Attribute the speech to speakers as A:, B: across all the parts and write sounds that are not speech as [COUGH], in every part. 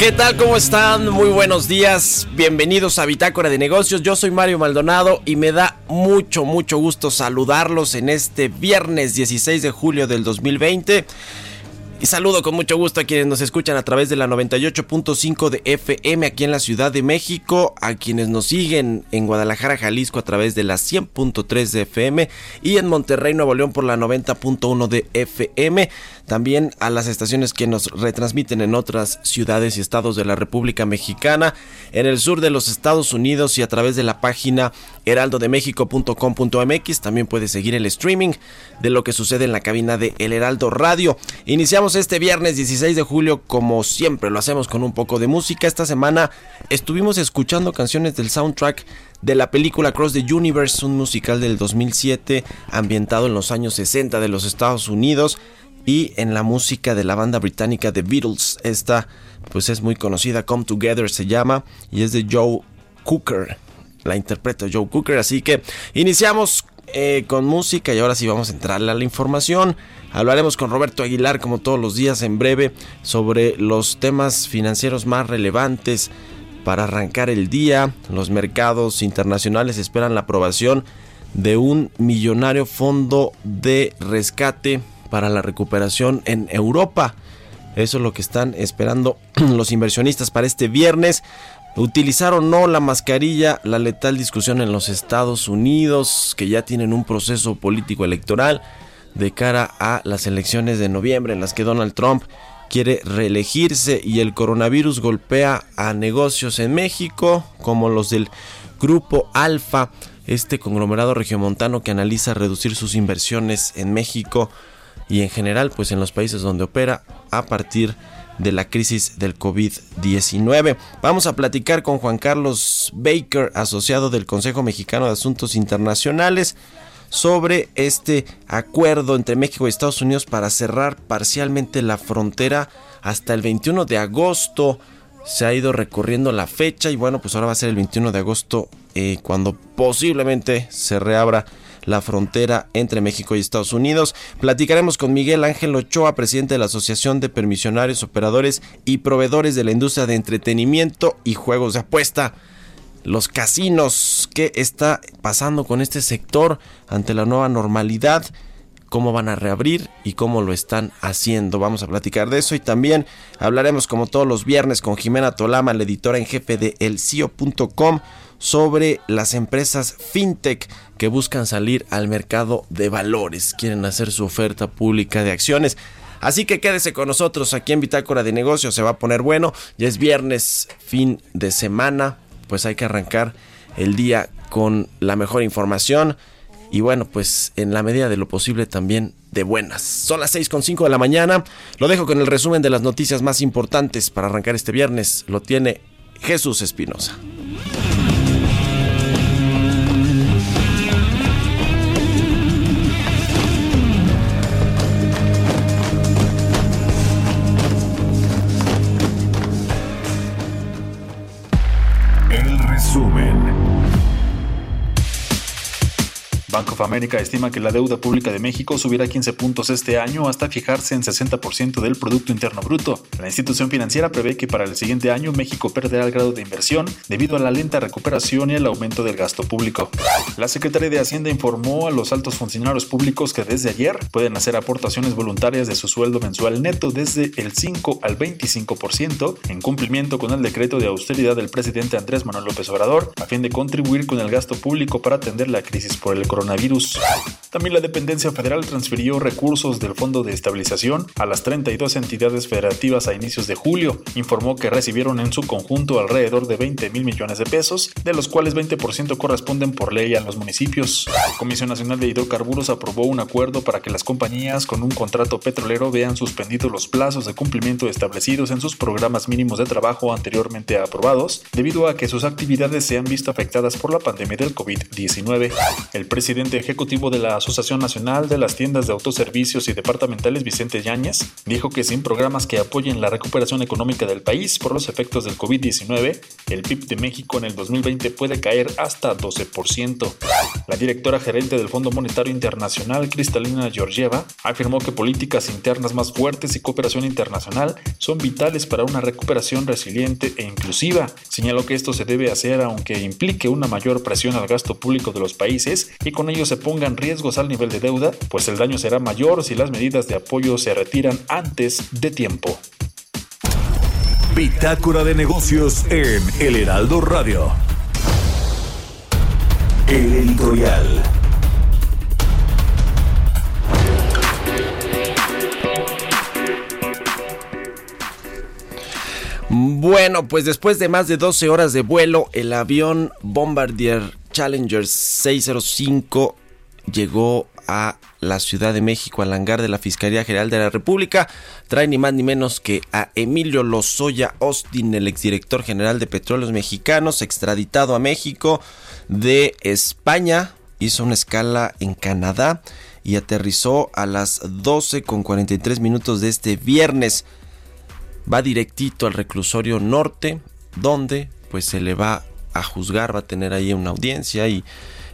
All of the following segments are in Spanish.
A: ¿Qué tal? ¿Cómo están? Muy buenos días. Bienvenidos a Bitácora de Negocios. Yo soy Mario Maldonado y me da mucho, mucho gusto saludarlos en este viernes 16 de julio del 2020. Y saludo con mucho gusto a quienes nos escuchan a través de la 98.5 de FM aquí en la Ciudad de México, a quienes nos siguen en Guadalajara, Jalisco a través de la 100.3 de FM y en Monterrey, Nuevo León por la 90.1 de FM también a las estaciones que nos retransmiten en otras ciudades y estados de la República Mexicana, en el sur de los Estados Unidos y a través de la página heraldodemexico.com.mx. También puede seguir el streaming de lo que sucede en la cabina de El Heraldo Radio. Iniciamos este viernes 16 de julio como siempre, lo hacemos con un poco de música. Esta semana estuvimos escuchando canciones del soundtrack de la película Cross the Universe, un musical del 2007 ambientado en los años 60 de los Estados Unidos y en la música de la banda británica The Beatles. Esta pues es muy conocida, Come Together se llama y es de Joe Cooker. La interpreta Joe Cooker, así que iniciamos eh, con música y ahora sí vamos a entrarle a la información. Hablaremos con Roberto Aguilar como todos los días en breve sobre los temas financieros más relevantes para arrancar el día. Los mercados internacionales esperan la aprobación de un millonario fondo de rescate para la recuperación en Europa. Eso es lo que están esperando [CLEARS THROAT] los inversionistas para este viernes. Utilizar o no la mascarilla, la letal discusión en los Estados Unidos, que ya tienen un proceso político electoral de cara a las elecciones de noviembre en las que Donald Trump quiere reelegirse y el coronavirus golpea a negocios en México como los del grupo Alfa, este conglomerado regiomontano que analiza reducir sus inversiones en México y en general pues en los países donde opera a partir de la crisis del COVID-19. Vamos a platicar con Juan Carlos Baker, asociado del Consejo Mexicano de Asuntos Internacionales, sobre este acuerdo entre México y Estados Unidos para cerrar parcialmente la frontera hasta el 21 de agosto. Se ha ido recorriendo la fecha y bueno, pues ahora va a ser el 21 de agosto eh, cuando posiblemente se reabra la frontera entre México y Estados Unidos. Platicaremos con Miguel Ángel Ochoa, presidente de la Asociación de Permisionarios, Operadores y Proveedores de la Industria de Entretenimiento y Juegos de Apuesta. Los casinos, ¿qué está pasando con este sector ante la nueva normalidad? cómo van a reabrir y cómo lo están haciendo. Vamos a platicar de eso y también hablaremos como todos los viernes con Jimena Tolama, la editora en jefe de elcio.com sobre las empresas fintech que buscan salir al mercado de valores, quieren hacer su oferta pública de acciones. Así que quédese con nosotros aquí en Bitácora de Negocios, se va a poner bueno. Ya es viernes, fin de semana, pues hay que arrancar el día con la mejor información y bueno, pues en la medida de lo posible también de buenas. Son las 6.5 de la mañana, lo dejo con el resumen de las noticias más importantes para arrancar este viernes, lo tiene Jesús Espinosa.
B: Of America estima que la deuda pública de México subirá 15 puntos este año hasta fijarse en 60% del Producto Interno Bruto. La institución financiera prevé que para el siguiente año México perderá el grado de inversión debido a la lenta recuperación y el aumento del gasto público. La Secretaría de Hacienda informó a los altos funcionarios públicos que desde ayer pueden hacer aportaciones voluntarias de su sueldo mensual neto desde el 5 al 25% en cumplimiento con el decreto de austeridad del presidente Andrés Manuel López Obrador a fin de contribuir con el gasto público para atender la crisis por el coronavirus. También la dependencia federal transfirió recursos del Fondo de Estabilización a las 32 entidades federativas a inicios de julio. Informó que recibieron en su conjunto alrededor de 20 mil millones de pesos, de los cuales 20% corresponden por ley a los municipios. La Comisión Nacional de Hidrocarburos aprobó un acuerdo para que las compañías con un contrato petrolero vean suspendidos los plazos de cumplimiento establecidos en sus programas mínimos de trabajo anteriormente aprobados, debido a que sus actividades se han visto afectadas por la pandemia del COVID-19. El presidente ejecutivo de la Asociación Nacional de las Tiendas de Autoservicios y Departamentales, Vicente Yáñez, dijo que sin programas que apoyen la recuperación económica del país por los efectos del COVID-19, el PIB de México en el 2020 puede caer hasta 12%. La directora gerente del Fondo Monetario Internacional, Cristalina Georgieva, afirmó que políticas internas más fuertes y cooperación internacional son vitales para una recuperación resiliente e inclusiva. Señaló que esto se debe hacer aunque implique una mayor presión al gasto público de los países y con ello se pongan riesgos al nivel de deuda, pues el daño será mayor si las medidas de apoyo se retiran antes de tiempo.
C: Bitácora de negocios en El Heraldo Radio. El editorial.
A: Bueno, pues después de más de 12 horas de vuelo, el avión Bombardier Challenger 605 llegó a la Ciudad de México, al hangar de la Fiscalía General de la República. Trae ni más ni menos que a Emilio Lozoya Austin, el exdirector general de Petróleos Mexicanos, extraditado a México de España. Hizo una escala en Canadá y aterrizó a las 12 con 43 minutos de este viernes. Va directito al reclusorio norte, donde pues se le va a juzgar, va a tener ahí una audiencia y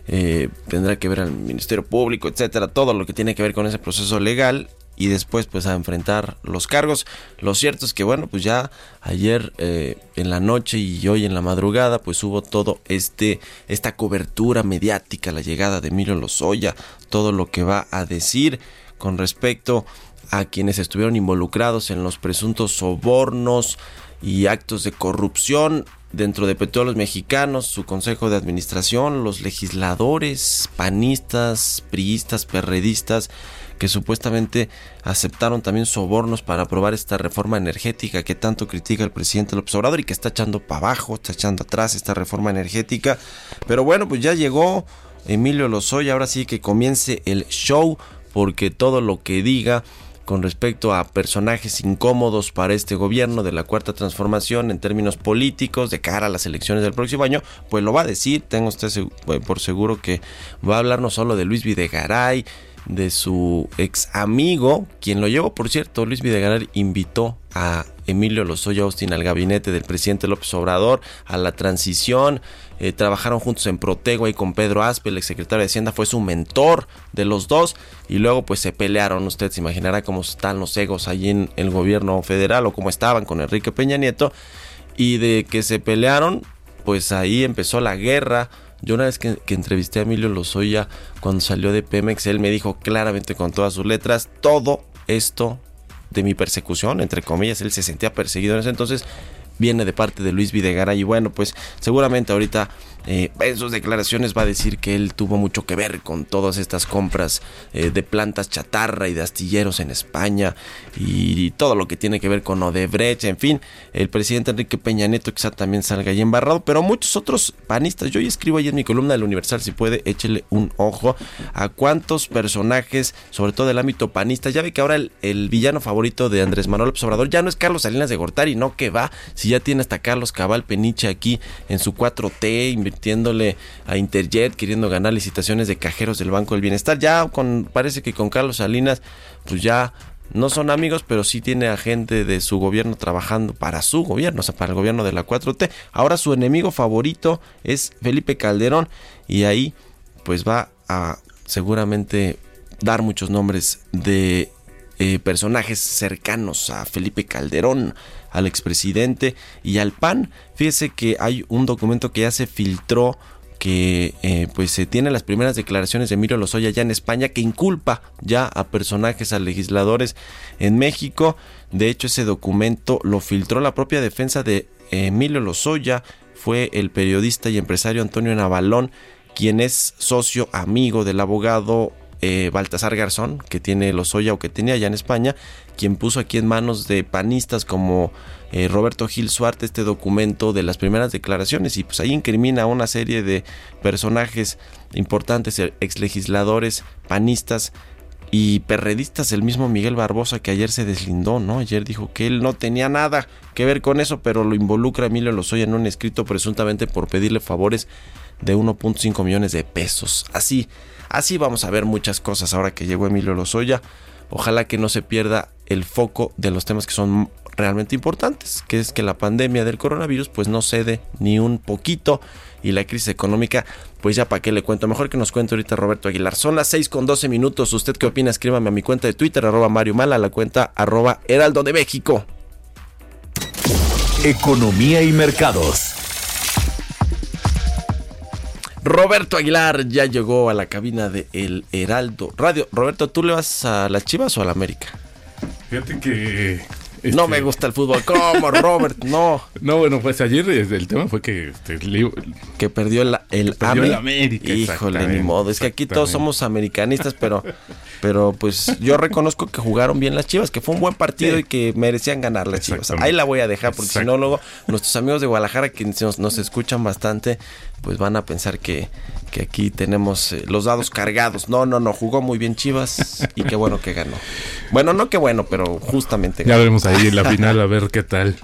A: eh, tendrá que ver al Ministerio Público, etcétera, todo lo que tiene que ver con ese proceso legal y después pues a enfrentar los cargos. Lo cierto es que bueno, pues ya ayer eh, en la noche y hoy en la madrugada pues hubo todo este esta cobertura mediática, la llegada de Emilio Lozoya, todo lo que va a decir con respecto a quienes estuvieron involucrados en los presuntos sobornos y actos de corrupción dentro de Petróleos Mexicanos, su consejo de administración, los legisladores, panistas, priistas, perredistas, que supuestamente aceptaron también sobornos para aprobar esta reforma energética que tanto critica el presidente López Obrador y que está echando para abajo, está echando atrás esta reforma energética. Pero bueno, pues ya llegó Emilio Lozoya, ahora sí que comience el show, porque todo lo que diga con respecto a personajes incómodos para este gobierno de la cuarta transformación en términos políticos de cara a las elecciones del próximo año, pues lo va a decir, tengo usted por seguro que va a hablar no solo de Luis Videgaray, de su ex amigo, quien lo llevó, por cierto, Luis Videgaray invitó a Emilio Lozoya Austin al gabinete del presidente López Obrador, a la transición, eh, trabajaron juntos en Protego y con Pedro Aspe, el exsecretario de Hacienda, fue su mentor de los dos y luego pues se pelearon, usted se imaginará cómo están los egos allí en el gobierno federal o cómo estaban con Enrique Peña Nieto y de que se pelearon, pues ahí empezó la guerra, yo una vez que, entrevisté a Emilio Lozoya cuando salió de Pemex, él me dijo claramente con todas sus letras, todo esto de mi persecución, entre comillas, él se sentía perseguido en ese entonces, viene de parte de Luis Videgaray. Y bueno, pues seguramente ahorita eh, en sus declaraciones va a decir que él tuvo mucho que ver con todas estas compras eh, de plantas chatarra y de astilleros en España y, todo lo que tiene que ver con Odebrecht, en fin, el presidente Enrique Peña Nieto quizá también salga ahí embarrado, pero muchos otros panistas, yo hoy escribo ahí en mi columna del Universal, si puede, échele un ojo a cuántos personajes, sobre todo del ámbito panista, ya ve que ahora el, villano favorito de Andrés Manuel López Obrador ya no es Carlos Salinas de Gortari, no que va, si ya tiene hasta Carlos Cabal Peniche aquí en su 4T, invirtiéndole a Interjet, queriendo ganar licitaciones de cajeros del Banco del Bienestar. Ya con, parece que con Carlos Salinas, pues ya no son amigos, pero sí tiene a gente de su gobierno trabajando para su gobierno, o sea, para el gobierno de la 4T. Ahora su enemigo favorito es Felipe Calderón y ahí pues va a seguramente dar muchos nombres de eh, personajes cercanos a Felipe Calderón, al expresidente y al PAN. Fíjese que hay un documento que ya se filtró que eh, pues se tiene las primeras declaraciones de Emilio Lozoya ya en España que inculpa ya a personajes, a legisladores en México. De hecho, ese documento lo filtró la propia defensa de Emilio Lozoya, fue el periodista y empresario Antonio Navalón, quien es socio amigo del abogado eh, Baltasar Garzón, que tiene Lozoya o que tenía ya en España, quien puso aquí en manos de panistas como eh, Roberto Gil Suarte este documento de las primeras declaraciones. Y pues ahí incrimina a una serie de personajes importantes, ex legisladores panistas y perredistas, el mismo Miguel Barbosa que ayer se deslindó, ¿no? Ayer dijo que él no tenía nada que ver con eso, pero lo involucra Emilio Lozoya en un escrito presuntamente por pedirle favores de 1.5 millones de pesos. Así, así vamos a ver muchas cosas ahora que llegó Emilio Lozoya. Ojalá que no se pierda el foco de los temas que son realmente importantes, que es que la pandemia del coronavirus pues no cede ni un poquito y la crisis económica, pues ya para qué le cuento. Mejor que nos cuente ahorita Roberto Aguilar. Son las 6 con 12 minutos. ¿Usted qué opina? Escríbame a mi cuenta de Twitter, arroba Mario Mala, a la cuenta arroba Heraldo de México.
C: Economía y mercados.
A: Roberto Aguilar ya llegó a la cabina de El Heraldo Radio. Roberto, ¿tú le vas a las Chivas o a la América?
D: Fíjate que
A: no este, me gusta el fútbol. ¿Cómo, Robert? No.
D: No, bueno, pues ayer el tema fue que... Este,
A: que perdió el, el,
D: perdió el América.
A: Híjole, ni modo. Es que aquí todos somos americanistas, pero, pero pues yo reconozco que jugaron bien las Chivas, que fue un buen partido y que merecían ganar las Chivas. Ahí la voy a dejar, porque si no, luego nuestros amigos de Guadalajara, que nos, nos escuchan bastante, pues van a pensar que, que aquí tenemos eh, los dados cargados. No, no, no, jugó muy bien Chivas y qué bueno que ganó. Bueno, no qué bueno, pero justamente
D: ganó. Ya veremos ahí en la final a ver qué tal.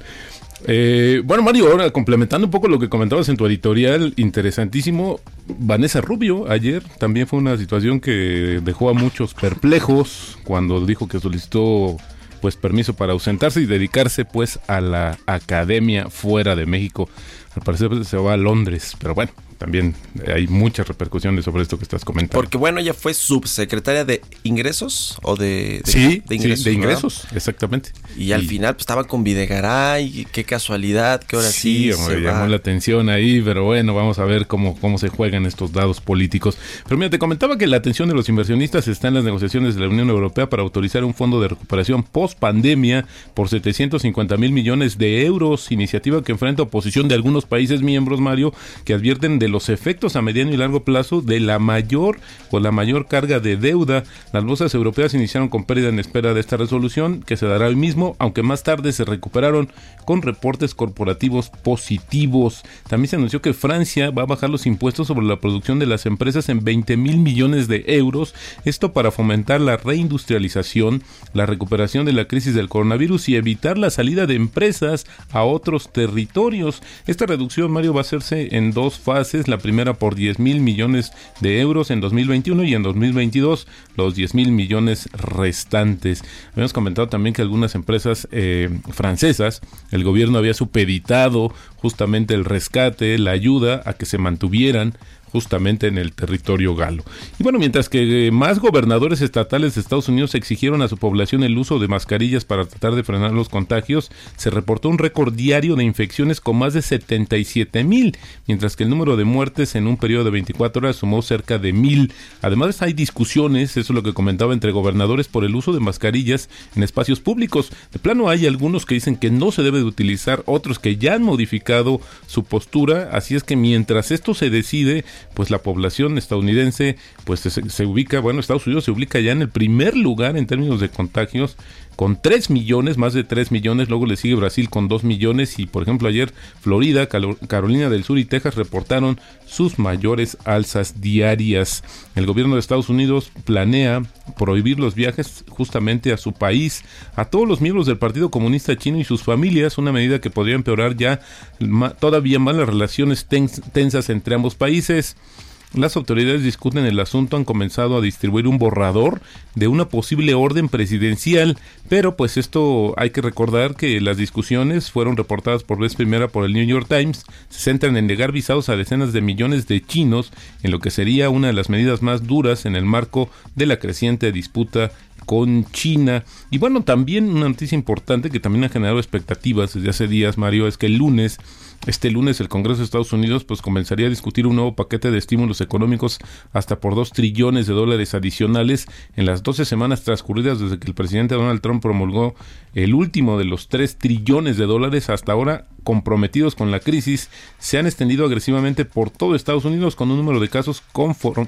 D: Eh, bueno, Mario, ahora complementando un poco lo que comentabas en tu editorial, interesantísimo. Vanessa Rubio, ayer también fue una situación que dejó a muchos perplejos cuando dijo que solicitó pues permiso para ausentarse y dedicarse pues a la academia fuera de México. Al parecer se va a Londres, pero bueno, también hay muchas repercusiones sobre esto que estás comentando.
A: Porque bueno, ella fue subsecretaria de ingresos o de,
D: sí, de ingresos, de ingresos exactamente.
A: Y, al final pues, estaba con Videgaray, qué casualidad, que ahora sí.
D: Sí, me llamó la atención ahí, pero bueno, vamos a ver cómo, cómo se juegan estos dados políticos. Pero mira, te comentaba que la atención de los inversionistas está en las negociaciones de la Unión Europea para autorizar un fondo de recuperación post pandemia por 750 mil millones de euros, iniciativa que enfrenta oposición de algunos países miembros, Mario, que advierten de los efectos a mediano y largo plazo de la mayor o la mayor carga de deuda. Las bolsas europeas iniciaron con pérdida en espera de esta resolución, que se dará hoy mismo, aunque más tarde se recuperaron con reportes corporativos positivos. También se anunció que Francia va a bajar los impuestos sobre la producción de las empresas en 20 mil millones de euros, esto para fomentar la reindustrialización, la recuperación de la crisis del coronavirus y evitar la salida de empresas a otros territorios. Esta reducción, Mario, va a hacerse en dos fases la primera por 10 mil millones de euros en 2021 y en 2022 los 10 mil millones restantes. Habíamos comentado también que algunas empresas eh, francesas, el gobierno había supeditado justamente el rescate, la ayuda a que se mantuvieran justamente en el territorio galo. Y bueno, mientras que más gobernadores estatales de Estados Unidos exigieron a su población el uso de mascarillas para tratar de frenar los contagios, se reportó un récord diario de infecciones con más de 77 mil, mientras que el número de muertes en un periodo de 24 horas sumó cerca de mil. Además hay discusiones, eso es lo que comentaba, entre gobernadores por el uso de mascarillas en espacios públicos. De plano hay algunos que dicen que no se debe de utilizar, otros que ya han modificado su postura, así es que mientras esto se decide, pues la población estadounidense pues se, ubica, bueno, Estados Unidos se ubica ya en el primer lugar en términos de contagios con 3 millones, más de 3 millones, luego le sigue Brasil con 2 millones y por ejemplo ayer Florida, Carolina del Sur y Texas reportaron sus mayores alzas diarias. El gobierno de Estados Unidos planea prohibir los viajes justamente a su país, a todos los miembros del Partido Comunista Chino y sus familias, una medida que podría empeorar ya todavía más las relaciones tensas entre ambos países. Las autoridades discuten el asunto, han comenzado a distribuir un borrador de una posible orden presidencial, pero pues esto hay que recordar que las discusiones fueron reportadas por vez primera por el New York Times, se centran en negar visados a decenas de millones de chinos, en lo que sería una de las medidas más duras en el marco de la creciente disputa con China. Y bueno, también una noticia importante que también ha generado expectativas desde hace días, Mario, es que el lunes este lunes el Congreso de Estados Unidos pues comenzaría a discutir un nuevo paquete de estímulos económicos hasta por 2 trillones de dólares adicionales en las 12 semanas transcurridas desde que el presidente Donald Trump promulgó el último de los 3 trillones de dólares hasta ahora comprometidos con la crisis se han extendido agresivamente por todo Estados Unidos con un número de casos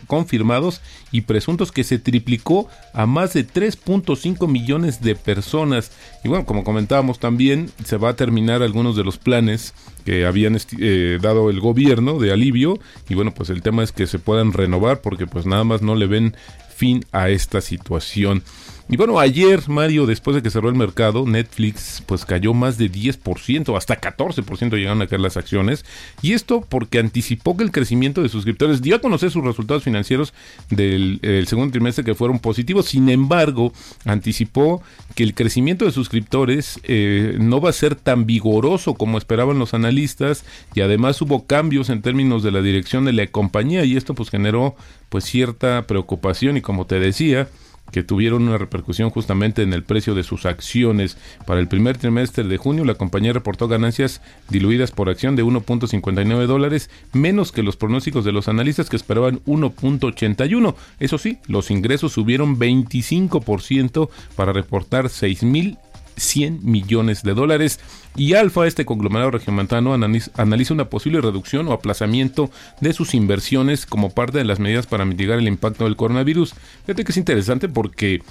D: confirmados y presuntos que se triplicó a más de 3.5 millones de personas. Y bueno, como comentábamos también, se va a terminar algunos de los planes que habían eh, dado el gobierno de alivio y bueno, pues el tema es que se puedan renovar porque pues nada más no le ven fin a esta situación. Y bueno, ayer, Mario, después de que cerró el mercado, Netflix pues cayó más de 10%, hasta 14% llegaron a caer las acciones. Y esto porque anticipó que el crecimiento de suscriptores dio a conocer sus resultados financieros del segundo trimestre que fueron positivos. Sin embargo, anticipó que el crecimiento de suscriptores eh, no va a ser tan vigoroso como esperaban los analistas y además hubo cambios en términos de la dirección de la compañía y esto pues generó pues cierta preocupación y como te decía, que tuvieron una repercusión justamente en el precio de sus acciones. Para el primer trimestre de junio, la compañía reportó ganancias diluidas por acción de 1.59 dólares, menos que los pronósticos de los analistas que esperaban 1.81. Eso sí, los ingresos subieron 25% para reportar 6.000 100 millones de dólares. Y Alfa, este conglomerado regiomontano, analiza una posible reducción o aplazamiento de sus inversiones como parte de las medidas para mitigar el impacto del coronavirus. Fíjate que es interesante porque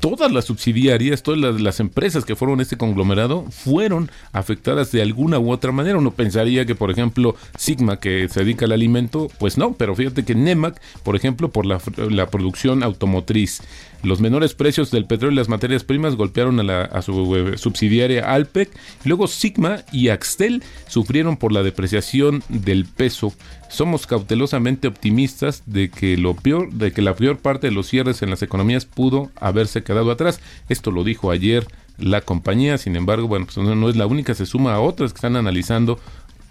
D: todas las subsidiarias, todas las, empresas que fueron este conglomerado fueron afectadas de alguna u otra manera. Uno pensaría que, por ejemplo, Sigma, que se dedica al alimento, pues no, pero fíjate que Nemac, por ejemplo, por la, la producción automotriz. Los menores precios del petróleo y las materias primas golpearon a, su eh, subsidiaria Alpec. Luego Sigma y Axtel sufrieron por la depreciación del peso. Somos cautelosamente optimistas de que lo peor, de que la peor parte de los cierres en las economías pudo haberse quedado atrás. Esto lo dijo ayer la compañía. Sin embargo, bueno, pues no es la única, se suma a otras que están analizando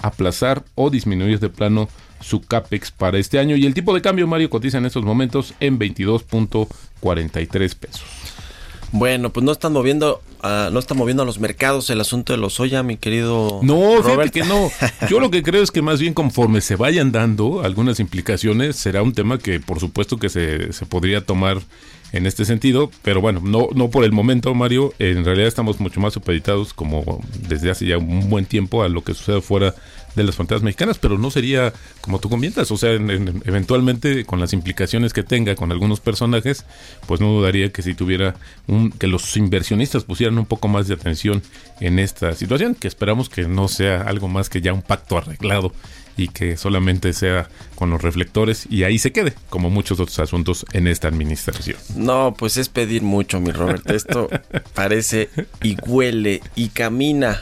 D: aplazar o disminuir de plano su CAPEX para este año. Y el tipo de cambio, Mario, cotiza en estos momentos en 22.43 pesos.
A: Bueno, pues no están moviendo, uh, no están moviendo a los mercados el asunto de los soya, mi querido.
D: No, Robert. que no. Yo lo que creo es que más bien conforme se vayan dando algunas implicaciones, será un tema que por supuesto que se, se podría tomar en este sentido, pero bueno, no, no por el momento, Mario. En realidad estamos mucho más supeditados como desde hace ya un buen tiempo a lo que sucede fuera de las fronteras mexicanas, pero no sería como tú comentas, o sea, eventualmente con las implicaciones que tenga con algunos personajes, pues no dudaría que si tuviera un, que los inversionistas pusieran un poco más de atención en esta situación, que esperamos que no sea algo más que ya un pacto arreglado y que solamente sea con los reflectores y ahí se quede, como muchos otros asuntos en esta administración.
A: No, pues es pedir mucho, mi Robert. Esto [LAUGHS] parece y huele y camina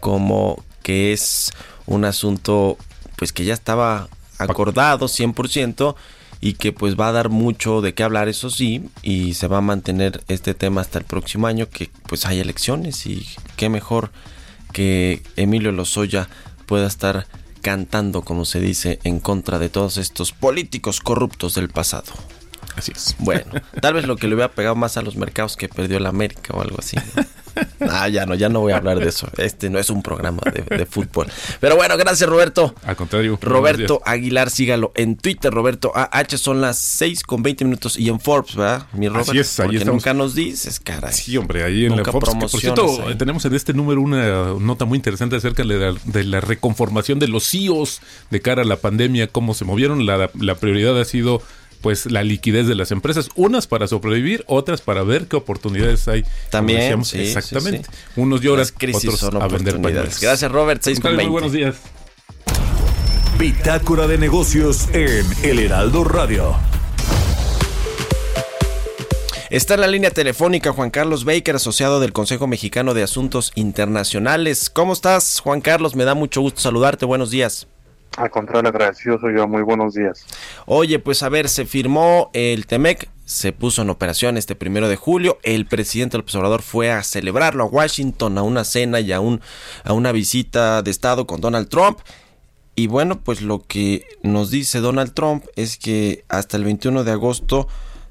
A: como que es un asunto pues que ya estaba acordado 100% y que pues va a dar mucho de qué hablar, eso sí, y se va a mantener este tema hasta el próximo año que pues hay elecciones y qué mejor que Emilio Lozoya pueda estar cantando, como se dice, en contra de todos estos políticos corruptos del pasado.
D: Así es.
A: Bueno, tal vez lo que le hubiera pegado más a los mercados que perdió el América o algo así. [LAUGHS] Ah, ya no, ya no voy a hablar de eso. Este no es un programa de, fútbol. Pero bueno, gracias Roberto.
D: Al contrario.
A: Roberto Aguilar, sígalo en Twitter, Roberto AH, son las 6 con 20 minutos y en Forbes, ¿verdad?
D: Mi Robert, Así es,
A: ahí nunca nos dices, caray.
D: Sí, hombre, ahí en la Forbes. por cierto, tenemos en este número una nota muy interesante acerca de la, reconformación de los CEOs de cara a la pandemia, cómo se movieron. La, la prioridad ha sido pues la liquidez de las empresas, unas para sobrevivir, otras para ver qué oportunidades hay.
A: También,
D: exactamente. Unos lloran, otros a vender pañales.
A: Gracias, Robert. 6 con Muy
D: buenos días.
C: Bitácora de negocios en El Heraldo Radio.
A: Está en la línea telefónica Juan Carlos Baker, asociado del Consejo Mexicano de Asuntos Internacionales. ¿Cómo estás, Juan Carlos? Me da mucho gusto saludarte. Buenos días.
E: Al contrario, agradecido soy yo. Muy buenos días.
A: Oye, pues a ver, se firmó el TEMEC, se puso en operación este primero de julio. El presidente del observador fue a celebrarlo a Washington, a una cena y a, un, a una visita de Estado con Donald Trump. Y bueno, pues lo que nos dice Donald Trump es que hasta el 21 de agosto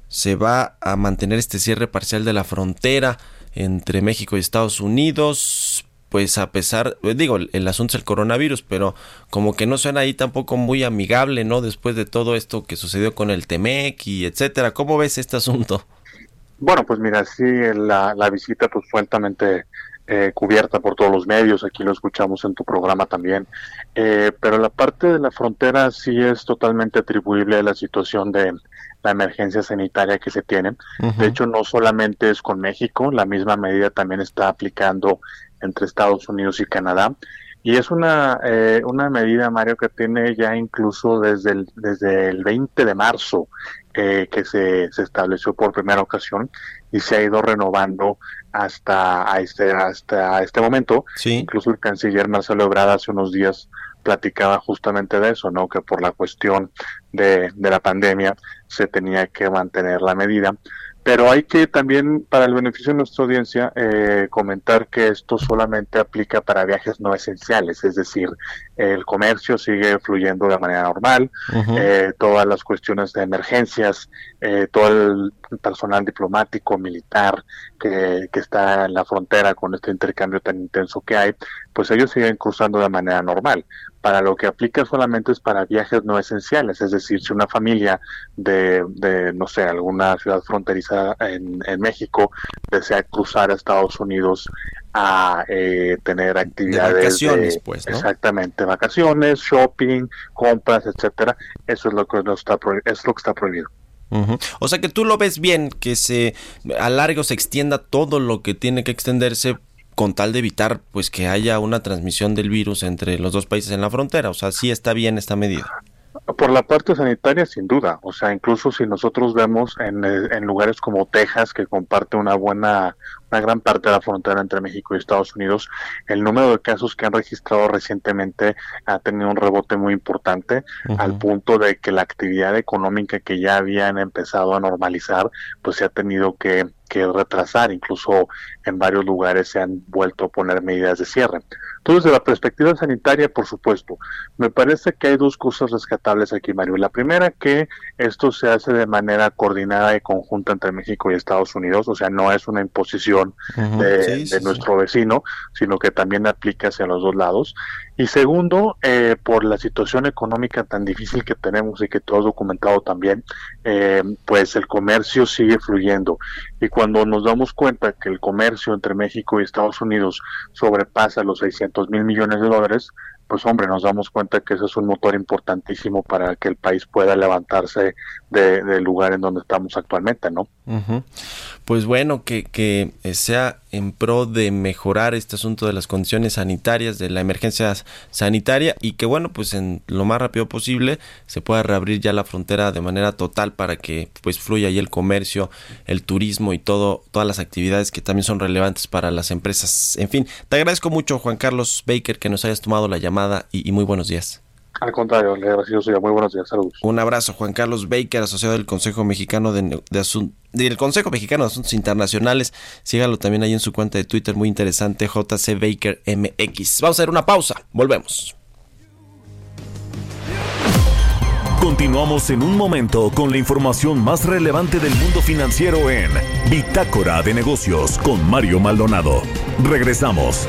A: se va a mantener este cierre parcial de la frontera entre México y Estados Unidos, pues a pesar, eh, digo, el asunto es el coronavirus, pero como que no suena ahí tampoco muy amigable, ¿no? Después de todo esto que sucedió con el Temec y etcétera. ¿Cómo ves este asunto?
E: Bueno, pues mira, sí, la, la visita pues fue altamente eh, cubierta por todos los medios, aquí lo escuchamos en tu programa también, eh, pero la parte de la frontera sí es totalmente atribuible a la situación de la emergencia sanitaria que se tiene. De hecho, no solamente es con México, la misma medida también está aplicando entre Estados Unidos y Canadá. Y es una, eh, una medida, Mario, que tiene ya incluso desde el, desde el 20 de marzo eh, que se, se estableció por primera ocasión y se ha ido renovando hasta a este, hasta este momento. Incluso el canciller Marcelo Ebrard hace unos días platicaba justamente de eso, ¿no? Que por la cuestión de, de la pandemia se tenía que mantener la medida. Pero hay que también, para el beneficio de nuestra audiencia, eh, comentar que esto solamente aplica para viajes no esenciales, es decir, el comercio sigue fluyendo de manera normal, eh, todas las cuestiones de emergencias, eh, todo el personal diplomático, militar que, que está en la frontera con este intercambio tan intenso que hay, pues ellos siguen cruzando de manera normal para lo que aplica solamente es para viajes no esenciales, es decir, si una familia de, de no sé, alguna ciudad fronteriza en, en, México desea cruzar a Estados Unidos a eh, tener actividades
A: de vacaciones, pues, ¿no?
E: exactamente, vacaciones, shopping, compras, etcétera, eso es lo que no está es lo que está prohibido.
A: O sea que tú lo ves bien, que se alargue o se extienda todo lo que tiene que extenderse con tal de evitar pues que haya una transmisión del virus entre los dos países en la frontera. O sea, sí está bien esta medida.
E: Por la parte sanitaria, sin duda. O sea, incluso si nosotros vemos en, en, lugares como Texas, que comparte una buena, una gran parte de la frontera entre México y Estados Unidos, el número de casos que han registrado recientemente ha tenido un rebote muy importante, al punto de que la actividad económica que ya habían empezado a normalizar, pues se ha tenido que, que retrasar. Incluso en varios lugares se han vuelto a poner medidas de cierre. Entonces, desde la perspectiva sanitaria, por supuesto, me parece que hay dos cosas rescatables aquí, Mario. La primera, que esto se hace de manera coordinada y conjunta entre México y Estados Unidos, o sea, no es una imposición uh -huh. de, sí, sí, de, nuestro vecino, sino que también aplica hacia los dos lados. Y segundo, eh, por la situación económica tan difícil que tenemos y que todo has documentado también, eh, pues el comercio sigue fluyendo. Y cuando nos damos cuenta que el comercio entre México y Estados Unidos sobrepasa los 600 mil millones de dólares, pues hombre, nos damos cuenta que ese es un motor importantísimo para que el país pueda levantarse del de lugar en donde estamos actualmente, ¿no?
A: Pues bueno, que, que sea en pro de mejorar este asunto de las condiciones sanitarias, de la emergencia sanitaria y que bueno, pues en lo más rápido posible se pueda reabrir ya la frontera de manera total para que pues fluya ahí el comercio, el turismo y todo, todas las actividades que también son relevantes para las empresas. En fin, te agradezco mucho Juan Carlos Baker que nos hayas tomado la llamada y, y muy buenos días.
E: Al contrario, le agradezco, muy buenos días, saludos.
A: Un abrazo, Juan Carlos Baker, asociado del Consejo Mexicano de, de Asuntos del Consejo Mexicano de Asuntos Internacionales. Sígalo también ahí en su cuenta de Twitter, muy interesante, JC Baker MX. Vamos a hacer una pausa, volvemos.
C: Continuamos en un momento con la información más relevante del mundo financiero en Bitácora de Negocios con Mario Maldonado. Regresamos.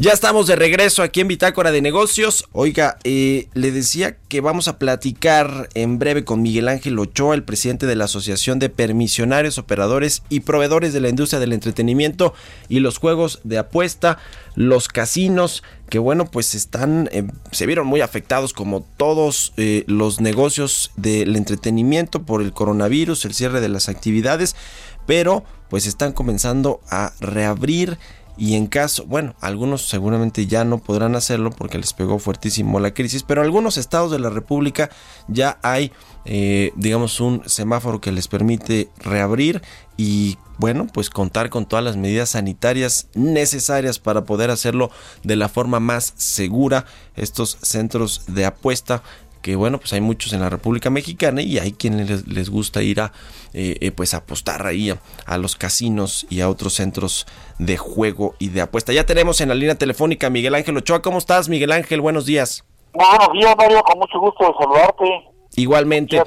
A: Ya estamos de regreso aquí en Bitácora de Negocios. Oiga, eh, le decía que vamos a platicar en breve con Miguel Ángel Ochoa, el presidente de la Asociación de Permisionarios, Operadores y Proveedores de la Industria del Entretenimiento y los Juegos de Apuesta, los casinos, que bueno, pues están, eh, se vieron muy afectados como todos eh, los negocios del entretenimiento por el coronavirus, el cierre de las actividades, pero pues están comenzando a reabrir y en caso, bueno, algunos seguramente ya no podrán hacerlo porque les pegó fuertísimo la crisis, pero algunos estados de la República ya hay, eh, digamos, un semáforo que les permite reabrir y, bueno, pues contar con todas las medidas sanitarias necesarias para poder hacerlo de la forma más segura. Estos centros de apuesta que bueno, pues hay muchos en la República Mexicana y hay quienes les, gusta ir a eh, eh, pues apostar ahí a, los casinos y a otros centros de juego y de apuesta. Ya tenemos en la línea telefónica Miguel Ángel Ochoa. ¿Cómo estás, Miguel Ángel? Buenos días.
F: Buenos días, Mario, con mucho gusto de saludarte.
A: Igualmente.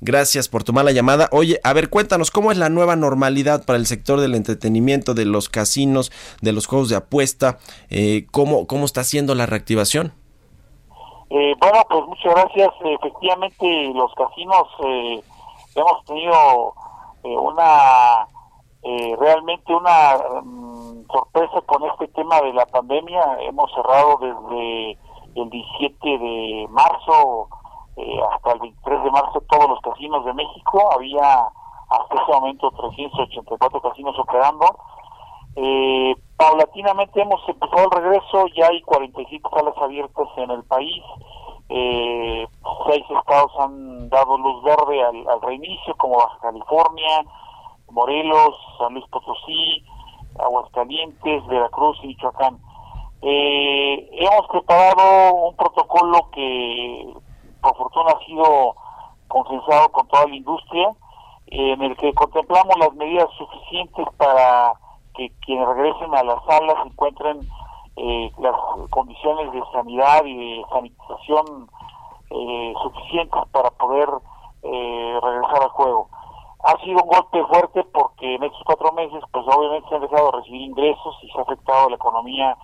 A: Gracias por tomar la llamada. Oye, a ver, cuéntanos, ¿cómo es la nueva normalidad para el sector del entretenimiento, de los casinos, de los juegos de apuesta? Eh, ¿cómo, ¿Cómo está siendo la reactivación?
F: Eh, bueno, pues muchas gracias. Efectivamente, los casinos eh, hemos tenido eh, una eh, realmente una mm, sorpresa con este tema de la pandemia. Hemos cerrado desde el 17 de marzo hasta el 23 de marzo todos los casinos de México. Había hasta ese momento 384 casinos operando. Eh, paulatinamente hemos empezado el regreso, ya hay 45 salas abiertas en el país, eh, seis estados han dado luz verde al, reinicio, como Baja California, Morelos, San Luis Potosí, Aguascalientes, Veracruz y Michoacán. Eh, hemos preparado un protocolo que por fortuna ha sido consensado con toda la industria, en el que contemplamos las medidas suficientes para que quienes regresen a las salas encuentren eh, las condiciones de sanidad y de sanitización eh, suficientes para poder eh, regresar al juego. Ha sido un golpe fuerte porque en estos cuatro meses, pues obviamente se han dejado de recibir ingresos y se ha afectado la economía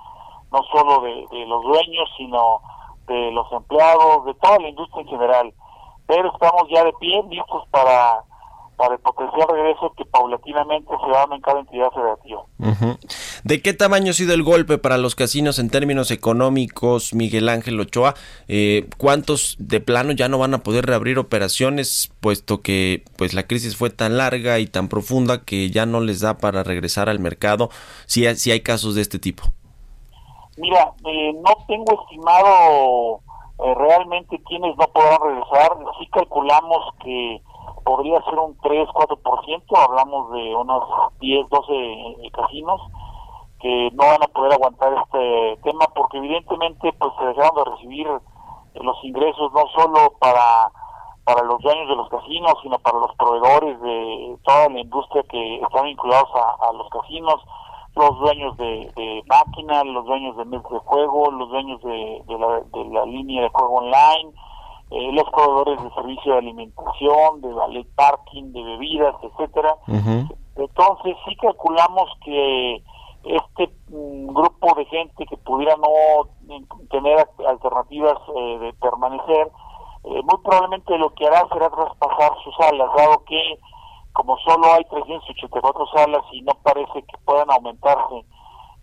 F: no solo de los dueños, sino de los empleados, de toda la industria en general. Pero estamos ya de pie, listos para para el potencial regreso que paulatinamente se da en cada entidad federativa.
A: ¿De qué tamaño ha sido el golpe para los casinos en términos económicos, Miguel Ángel Ochoa? Eh, ¿Cuántos de plano ya no van a poder reabrir operaciones, puesto que pues la crisis fue tan larga y tan profunda que ya no les da para regresar al mercado? Si, si hay casos de este tipo.
F: Mira, eh, no tengo estimado eh, realmente quiénes no podrán regresar. Sí calculamos que podría ser un 3-4%, hablamos de unos 10, 12 eh, casinos que no van a poder aguantar este tema porque evidentemente pues se dejaron de recibir los ingresos no solo para para los dueños de los casinos, sino para los proveedores de toda la industria que están vinculados a, los casinos, los dueños de, de máquinas, los dueños de mesas de juego, los dueños de, la, de la línea de juego online, eh, los proveedores de servicio de alimentación, de ballet parking, de bebidas, etcétera. Entonces sí calculamos que este mm, grupo de gente que pudiera no tener alternativas eh, de permanecer, eh, muy probablemente lo que hará será traspasar sus salas, dado que como solo hay 384 salas y no parece que puedan aumentarse,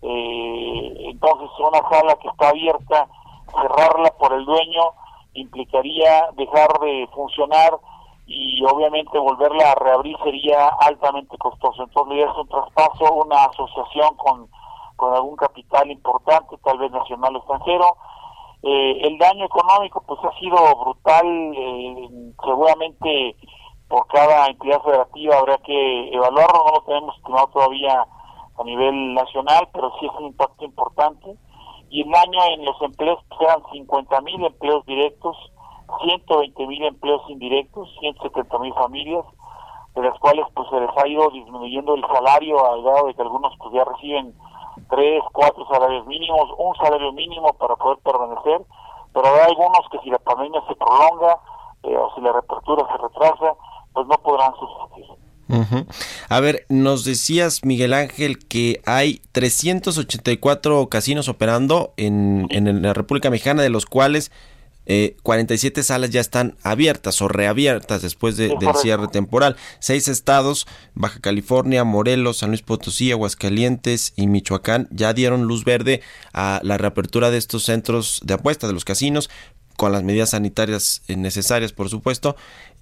F: entonces una sala que está abierta, cerrarla por el dueño, implicaría dejar de funcionar y obviamente volverla a reabrir sería altamente costoso. Entonces es un traspaso, una asociación con, con algún capital importante, tal vez nacional o extranjero. Eh, el daño económico pues ha sido brutal, eh, seguramente por cada entidad federativa habrá que evaluarlo, no lo tenemos estimado todavía a nivel nacional, pero sí es un impacto importante y el año en los empleos eran 50 mil empleos directos, 120 mil empleos indirectos, 170 mil familias, de las cuales pues se les ha ido disminuyendo el salario al grado de que algunos pues ya reciben tres, cuatro salarios mínimos, un salario mínimo para poder permanecer, pero hay algunos que si la pandemia se prolonga eh, o si la reapertura se retrasa, pues no podrán subsistir.
A: A ver, nos decías, Miguel Ángel, que hay 384 casinos operando en, en la República Mexicana, de los cuales eh, 47 salas ya están abiertas o reabiertas después del cierre temporal. Seis estados, Baja California, Morelos, San Luis Potosí, Aguascalientes y Michoacán, ya dieron luz verde a la reapertura de estos centros de apuesta de los casinos, con las medidas sanitarias necesarias, por supuesto.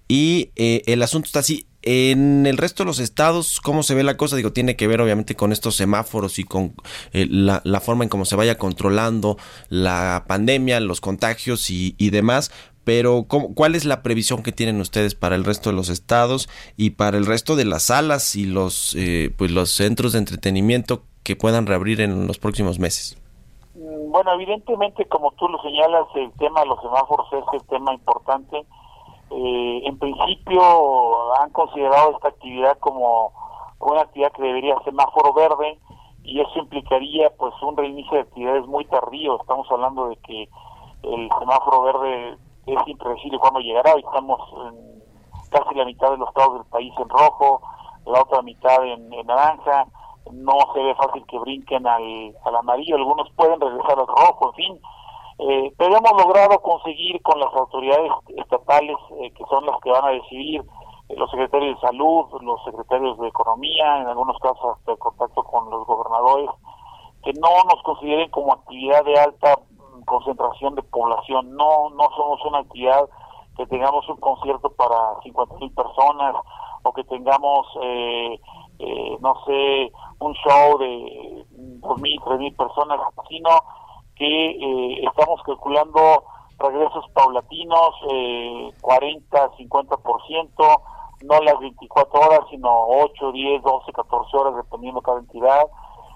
A: Y eh, el asunto está así. En el resto de los estados, ¿cómo se ve la cosa? Digo, tiene que ver obviamente con estos semáforos y con eh, la, forma en cómo se vaya controlando la pandemia, los contagios y, demás. Pero, ¿cuál es la previsión que tienen ustedes para el resto de los estados y para el resto de las salas y los, eh, pues los centros de entretenimiento que puedan reabrir en los próximos meses?
F: Mm, bueno, evidentemente, como tú lo señalas, el tema de los semáforos es el tema importante eh, en principio han considerado esta actividad como una actividad que debería ser semáforo verde y eso implicaría pues un reinicio de actividades muy tardío. Estamos hablando de que el semáforo verde es impredecible cuando llegará. Hoy estamos en casi la mitad de los estados del país en rojo, la otra mitad en, naranja. No se ve fácil que brinquen al, al amarillo. Algunos pueden regresar al rojo, en fin eh, pero hemos logrado conseguir con las autoridades estatales, eh, que son las que van a decidir, eh, los secretarios de salud, los secretarios de economía, en algunos casos hasta contacto con los gobernadores, que no nos consideren como actividad de alta mm, concentración de población. No, no somos una actividad que tengamos un concierto para 50 mil personas o que tengamos, no sé, un show de 2.000, 3.000 personas, sino que eh, estamos calculando regresos paulatinos, eh, 40, 50%, no las 24 horas, sino 8, 10, 12, 14 horas, dependiendo cada entidad,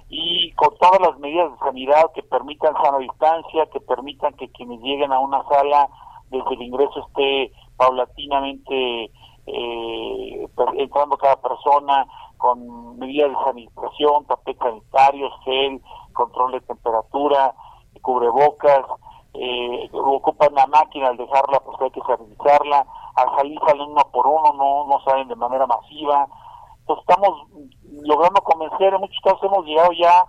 F: y con todas las medidas de sanidad que permitan sana distancia, que permitan que quienes lleguen a una sala desde el ingreso esté paulatinamente eh, entrando cada persona con medidas de sanitización, tapetes sanitarios, gel, control de temperatura, cubrebocas, eh, ocupan la máquina al dejarla, pues hay que sanitizarla, al salir salen uno por uno, no, no salen de manera masiva. Entonces estamos logrando convencer, en muchos casos hemos llegado ya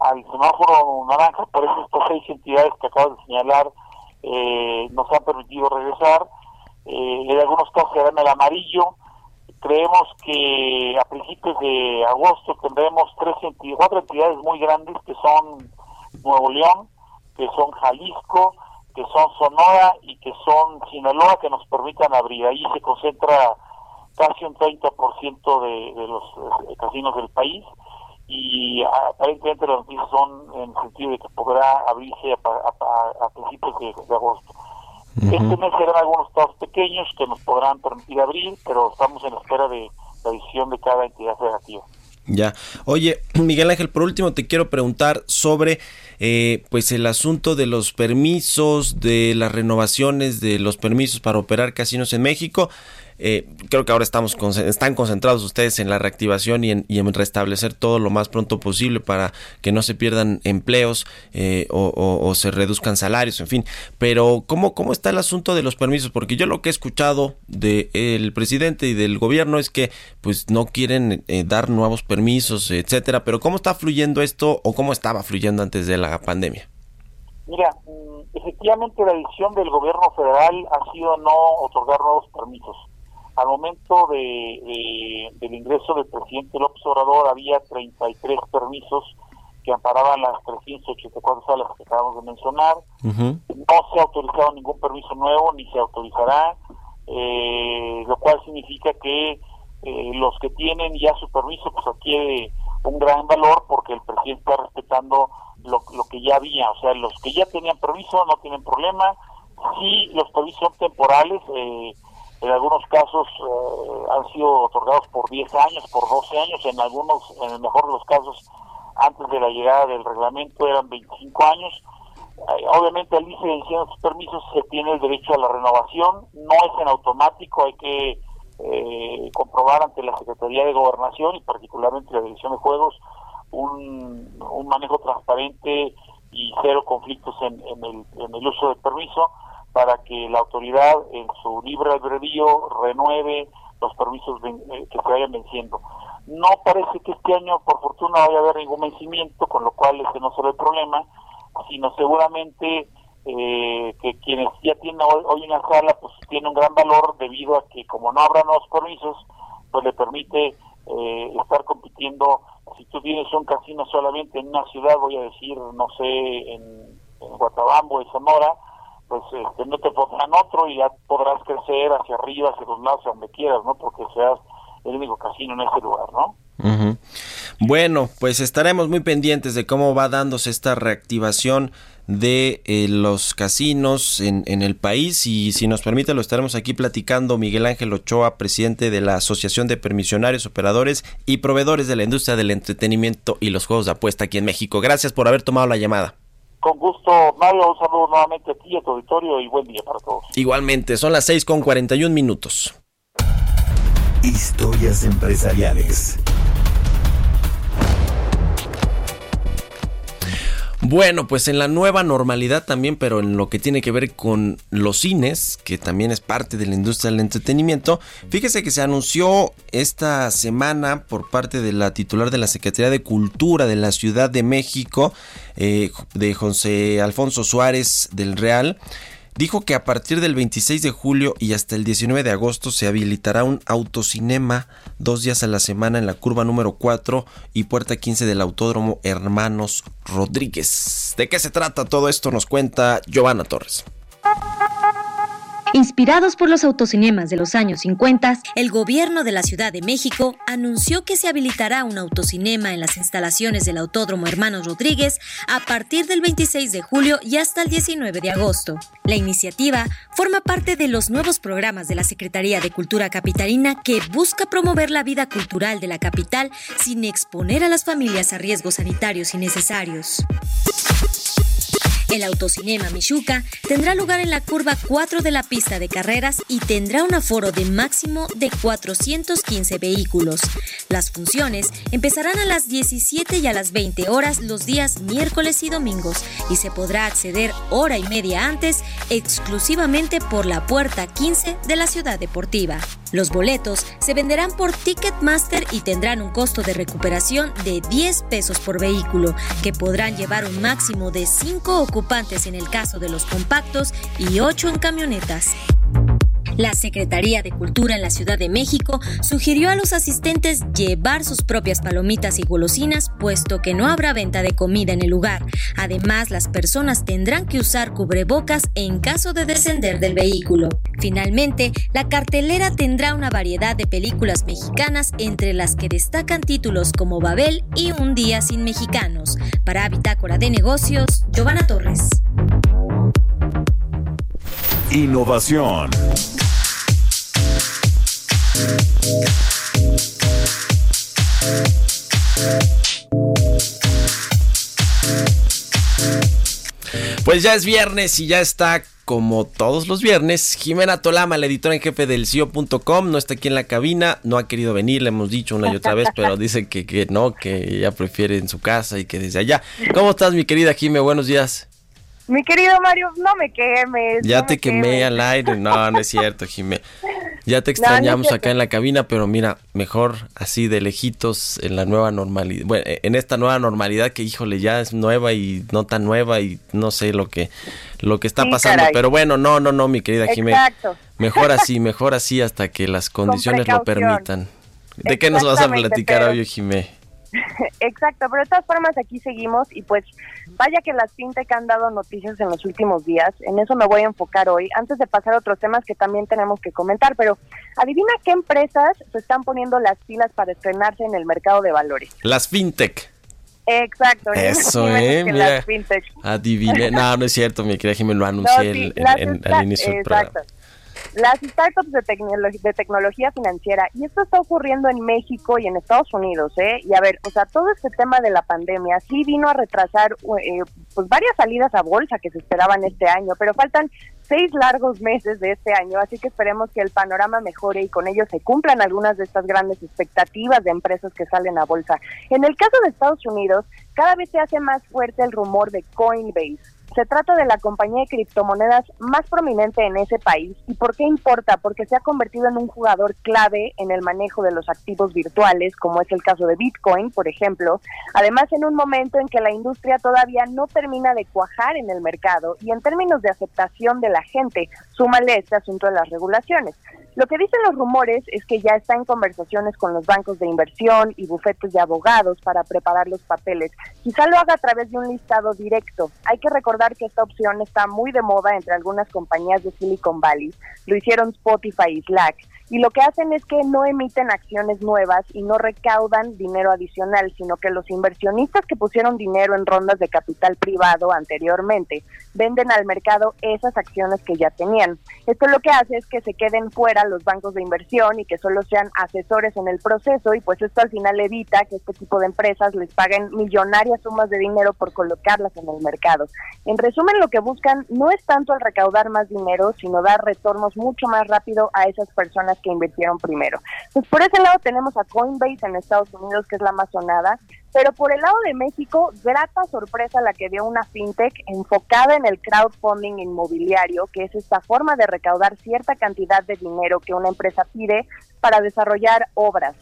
F: al semáforo naranja, por eso estas seis entidades que acabo de señalar eh, nos han permitido regresar. Eh, en algunos casos serán el amarillo. Creemos que a principios de agosto tendremos tres entidades, cuatro entidades muy grandes que son Nuevo León, que son Jalisco, que son Sonora y que son Sinaloa, que nos permitan abrir. Ahí se concentra casi un 30% de, de los eh, casinos del país y aparentemente las noticias son en el sentido de que podrá abrirse a, principios de, agosto. Este mes serán algunos estados pequeños que nos podrán permitir abrir, pero estamos en espera de la decisión de cada entidad federativa.
A: Ya. Oye, [CLEARS THROAT] Miguel Ángel, por último te quiero preguntar sobre eh, pues el asunto de los permisos, de las renovaciones de los permisos para operar casinos en México. Eh, creo que ahora estamos están concentrados ustedes en la reactivación y en, restablecer todo lo más pronto posible para que no se pierdan empleos eh, o, se reduzcan salarios, en fin. Pero ¿cómo, ¿cómo está el asunto de los permisos? Porque yo lo que he escuchado del presidente y del gobierno es que pues no quieren eh, dar nuevos permisos, etcétera. Pero ¿cómo está fluyendo esto o cómo estaba fluyendo antes de la pandemia?
F: Mira, mm, efectivamente la decisión del gobierno federal ha sido no otorgar nuevos permisos al momento de, del ingreso del presidente López Obrador había 33 permisos que amparaban las 384 salas que acabamos de mencionar. No se ha autorizado ningún permiso nuevo ni se autorizará, eh, lo cual significa que eh, los que tienen ya su permiso pues adquiere un gran valor porque el presidente está respetando lo, lo que ya había, o sea, los que ya tenían permiso no tienen problema. Si los permisos son temporales, eh, en algunos casos eh, han sido otorgados por 10 años, por 12 años, en algunos, en el mejor de los casos, antes de la llegada del reglamento eran 25 años. Eh, obviamente al irse venciendo permisos se tiene el derecho a la renovación, no es en automático, hay que eh, comprobar ante la Secretaría de Gobernación y particularmente la Dirección de Juegos un, manejo transparente y cero conflictos en el uso del permiso para que la autoridad en su libre albedrío renueve los permisos eh, que se vayan venciendo. No parece que este año, por fortuna, vaya a haber ningún vencimiento, con lo cual ese no será el problema, sino seguramente eh, que quienes ya tienen hoy, una sala, pues tiene un gran valor debido a que como no habrá nuevos permisos, pues le permite eh, estar compitiendo. Si tú tienes un casino solamente en una ciudad, voy a decir, no sé, en, en Guatabambo, en Zamora, pues este, no te pondrán otro y ya podrás crecer hacia arriba, hacia los lados, donde quieras, ¿no? Porque seas el único casino en ese lugar, ¿no?
A: Bueno, pues estaremos muy pendientes de cómo va dándose esta reactivación de eh, los casinos en, en, el país y si nos permite lo estaremos aquí platicando Miguel Ángel Ochoa, presidente de la Asociación de Permisionarios, Operadores y Proveedores de la Industria del Entretenimiento y los Juegos de Apuesta aquí en México. Gracias por haber tomado la llamada.
F: Con gusto, Mario, un saludo nuevamente a ti, a tu auditorio y buen día para todos.
A: Igualmente, son las 6 con 41 minutos.
C: Historias empresariales.
A: Bueno, pues en la nueva normalidad también, pero en lo que tiene que ver con los cines, que también es parte de la industria del entretenimiento, fíjese que se anunció esta semana por parte de la titular de la Secretaría de Cultura de la Ciudad de México, eh, de José Alfonso Suárez del Real, dijo que a partir del 26 de julio y hasta el 19 de agosto se habilitará un autocinema dos días a la semana en la curva número 4 y puerta 15 del Autódromo Hermanos Rodríguez. ¿De qué se trata todo esto? Nos cuenta Giovanna Torres.
G: Inspirados por los autocinemas de los años 50, el gobierno de la Ciudad de México anunció que se habilitará un autocinema en las instalaciones del Autódromo Hermanos Rodríguez a partir del 26 de julio y hasta el 19 de agosto. La iniciativa forma parte de los nuevos programas de la Secretaría de Cultura Capitalina que busca promover la vida cultural de la capital sin exponer a las familias a riesgos sanitarios innecesarios. El autocinema Michuca tendrá lugar en la curva 4 de la pista de carreras y tendrá un aforo de máximo de 415 vehículos. Las funciones empezarán a las 17 y a las 20 horas los días miércoles y domingos y se podrá acceder hora y media antes exclusivamente por la puerta 15 de la ciudad deportiva. Los boletos se venderán por Ticketmaster y tendrán un costo de recuperación de 10 pesos por vehículo, que podrán llevar un máximo de 5 en el caso de los compactos y 8 en camionetas. La Secretaría de Cultura en la Ciudad de México sugirió a los asistentes llevar sus propias palomitas y golosinas, puesto que no habrá venta de comida en el lugar. Además, las personas tendrán que usar cubrebocas en caso de descender del vehículo. Finalmente, la cartelera tendrá una variedad de películas mexicanas, entre las que destacan títulos como Babel y Un Día Sin Mexicanos. Para Bitácora de Negocios, Giovanna Torres.
C: Innovación.
A: Pues ya es viernes y ya está como todos los viernes, Jimena Tolama, la editora en jefe del CIO.com, no está aquí en la cabina, no ha querido venir, le hemos dicho una y otra vez, pero dice que, que no, que ella prefiere en su casa y que desde allá. ¿Cómo estás, mi querida Jime? Buenos días.
H: Mi querido Mario, no me quemes.
A: Ya te quemé al aire. No, no es [LAUGHS] cierto, Jimé. Ya te extrañamos acá en la cabina, pero mira, mejor así de lejitos en la nueva normalidad. Bueno, en esta nueva normalidad que, híjole, ya es nueva y no tan nueva y no sé lo que lo que está pasando. Pero bueno, no, no, no, mi querida Jimé. Exacto. Mejor así, [LAUGHS] mejor así hasta que las condiciones lo permitan. ¿De qué nos vas a platicar hoy, Jimé? [LAUGHS]
H: Exacto, pero de todas formas aquí seguimos y pues vaya que las fintech han dado noticias en los últimos días, en eso me voy a enfocar hoy, antes de pasar a otros temas que también tenemos que comentar, pero adivina qué empresas se están poniendo las pilas para estrenarse en el mercado de valores.
A: Las fintech.
H: Exacto.
A: Eso, eh, mira, adiviné, no, no es cierto, mi querida Jiménez, lo [LAUGHS] anuncié al inicio del programa
H: las startups de, de tecnología financiera, y esto está ocurriendo en México y en Estados Unidos, ¿eh? Y a ver, o sea, todo este tema de la pandemia sí vino a retrasar eh, pues varias salidas a bolsa que se esperaban este año, pero faltan seis largos meses de este año, así que esperemos que el panorama mejore y con ello se cumplan algunas de estas grandes expectativas de empresas que salen a bolsa. En el caso de Estados Unidos, cada vez se hace más fuerte el rumor de Coinbase Se trata de la compañía de criptomonedas más prominente en ese país. ¿Y por qué importa? Porque se ha convertido en un jugador clave en el manejo de los activos virtuales, como es el caso de Bitcoin, por ejemplo. Además, en un momento en que la industria todavía no termina de cuajar en el mercado y en términos de aceptación de la gente, súmale este asunto de las regulaciones. Lo que dicen los rumores es que ya está en conversaciones con los bancos de inversión y bufetes de abogados para preparar los papeles. Quizá lo haga a través de un listado directo. Hay que recordar que esta opción está muy de moda entre algunas compañías de Silicon Valley. Lo hicieron Spotify y Slack y lo que hacen es que no emiten acciones nuevas y no recaudan dinero adicional, sino que los inversionistas que pusieron dinero en rondas de capital privado anteriormente venden al mercado esas acciones que ya tenían. Esto lo que hace es que se queden fuera los bancos de inversión y que solo sean asesores en el proceso y pues esto al final evita que este tipo de empresas les paguen millonarias sumas de dinero por colocarlas en el mercado. En resumen, lo que buscan no es tanto el recaudar más dinero, sino dar retornos mucho más rápido a esas personas que invirtieron primero. Pues por ese lado tenemos a Coinbase en Estados Unidos, que es la más sonada, pero por el lado de México, grata sorpresa la que dio una fintech enfocada en el crowdfunding inmobiliario, que es esta forma de recaudar cierta cantidad de dinero que una empresa pide para desarrollar obras.